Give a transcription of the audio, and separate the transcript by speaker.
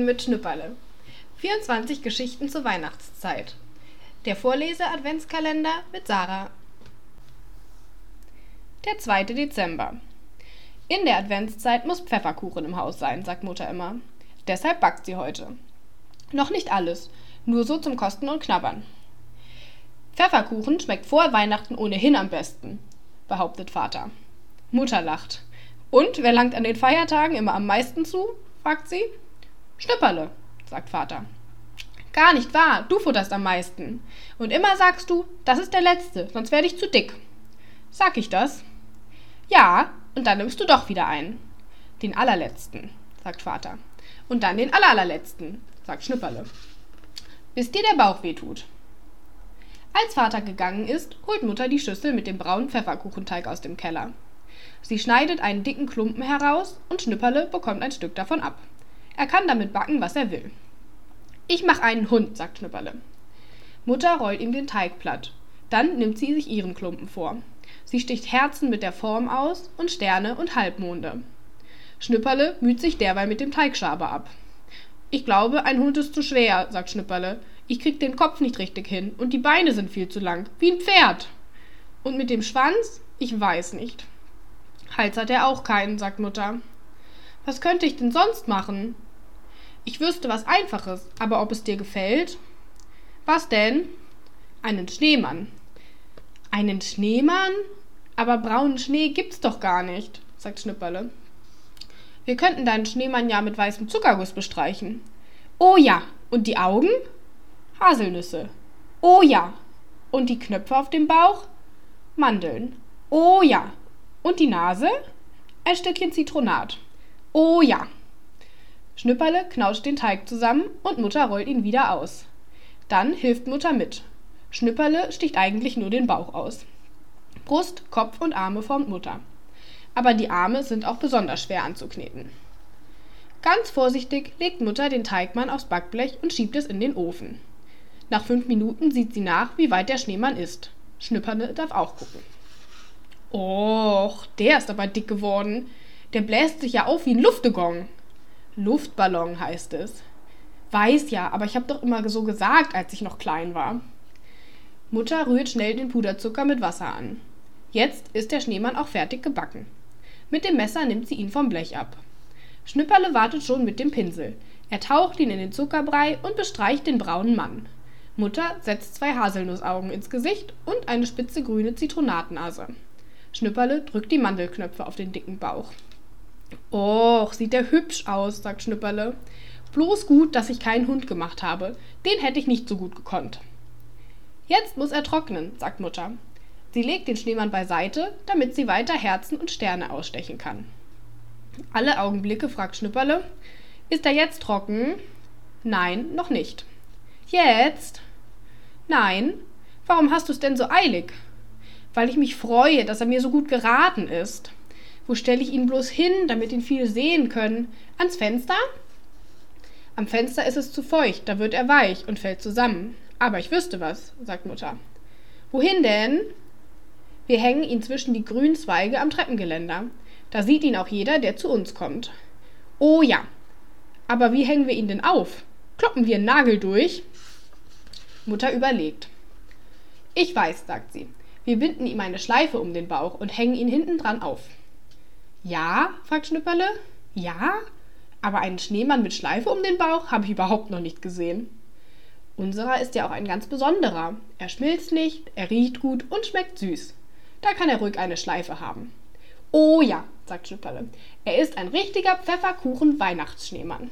Speaker 1: Weihnachten mit Schnüpperle. 24 Geschichten zur Weihnachtszeit. Der Vorlese-Adventskalender mit Sarah. Der 2. Dezember. In der Adventszeit muss Pfefferkuchen im Haus sein, sagt Mutter immer. Deshalb backt sie heute. Noch nicht alles, nur so zum Kosten und Knabbern. Pfefferkuchen schmeckt vor Weihnachten ohnehin am besten, behauptet Vater. Mutter lacht. Und wer langt an den Feiertagen immer am meisten zu? fragt sie. Schnipperle, sagt Vater. Gar nicht wahr, du futterst am meisten. Und immer sagst du, das ist der letzte, sonst werde ich zu dick. Sag ich das? Ja, und dann nimmst du doch wieder einen. Den allerletzten, sagt Vater. Und dann den allerletzten, sagt Schnipperle. Bis dir der Bauch weh tut. Als Vater gegangen ist, holt Mutter die Schüssel mit dem braunen Pfefferkuchenteig aus dem Keller. Sie schneidet einen dicken Klumpen heraus und Schnipperle bekommt ein Stück davon ab. Er kann damit backen, was er will. Ich mach einen Hund, sagt Schnipperle. Mutter rollt ihm den Teig platt. Dann nimmt sie sich ihren Klumpen vor. Sie sticht Herzen mit der Form aus und Sterne und Halbmonde. Schnipperle müht sich derweil mit dem Teigschaber ab. Ich glaube, ein Hund ist zu schwer, sagt Schnipperle. Ich krieg den Kopf nicht richtig hin und die Beine sind viel zu lang, wie ein Pferd. Und mit dem Schwanz? Ich weiß nicht. Hals hat er auch keinen, sagt Mutter. Was könnte ich denn sonst machen? Ich wüsste was Einfaches, aber ob es dir gefällt? Was denn? Einen Schneemann. Einen Schneemann? Aber braunen Schnee gibt's doch gar nicht, sagt Schnipperle. Wir könnten deinen Schneemann ja mit weißem Zuckerguss bestreichen. Oh ja, und die Augen? Haselnüsse. Oh ja. Und die Knöpfe auf dem Bauch? Mandeln. Oh ja. Und die Nase? Ein Stückchen Zitronat. Oh ja. Schnipperle knauscht den Teig zusammen und Mutter rollt ihn wieder aus. Dann hilft Mutter mit. Schnipperle sticht eigentlich nur den Bauch aus. Brust, Kopf und Arme formt Mutter. Aber die Arme sind auch besonders schwer anzukneten. Ganz vorsichtig legt Mutter den Teigmann aufs Backblech und schiebt es in den Ofen. Nach fünf Minuten sieht sie nach, wie weit der Schneemann ist. Schnipperle darf auch gucken. Och, der ist aber dick geworden. Der bläst sich ja auf wie ein Luftegong. Luftballon heißt es. Weiß ja, aber ich habe doch immer so gesagt, als ich noch klein war. Mutter rührt schnell den Puderzucker mit Wasser an. Jetzt ist der Schneemann auch fertig gebacken. Mit dem Messer nimmt sie ihn vom Blech ab. Schnipperle wartet schon mit dem Pinsel. Er taucht ihn in den Zuckerbrei und bestreicht den braunen Mann. Mutter setzt zwei Haselnussaugen ins Gesicht und eine spitze grüne Zitronatnase. Schnipperle drückt die Mandelknöpfe auf den dicken Bauch. Och, sieht der hübsch aus, sagt Schnipperle. Bloß gut, dass ich keinen Hund gemacht habe. Den hätte ich nicht so gut gekonnt. Jetzt muss er trocknen, sagt Mutter. Sie legt den Schneemann beiseite, damit sie weiter Herzen und Sterne ausstechen kann. Alle Augenblicke fragt Schnipperle: Ist er jetzt trocken? Nein, noch nicht. Jetzt? Nein. Warum hast du es denn so eilig? Weil ich mich freue, dass er mir so gut geraten ist. Wo stelle ich ihn bloß hin, damit ihn viele sehen können? Ans Fenster? Am Fenster ist es zu feucht, da wird er weich und fällt zusammen. Aber ich wüsste was, sagt Mutter. Wohin denn? Wir hängen ihn zwischen die grünen Zweige am Treppengeländer. Da sieht ihn auch jeder, der zu uns kommt. Oh ja. Aber wie hängen wir ihn denn auf? Kloppen wir einen Nagel durch? Mutter überlegt. Ich weiß, sagt sie. Wir binden ihm eine Schleife um den Bauch und hängen ihn hinten dran auf. Ja? fragt Schnipperle. Ja? Aber einen Schneemann mit Schleife um den Bauch habe ich überhaupt noch nicht gesehen. Unserer ist ja auch ein ganz besonderer. Er schmilzt nicht, er riecht gut und schmeckt süß. Da kann er ruhig eine Schleife haben. Oh ja, sagt Schnipperle. Er ist ein richtiger Pfefferkuchen-Weihnachtsschneemann.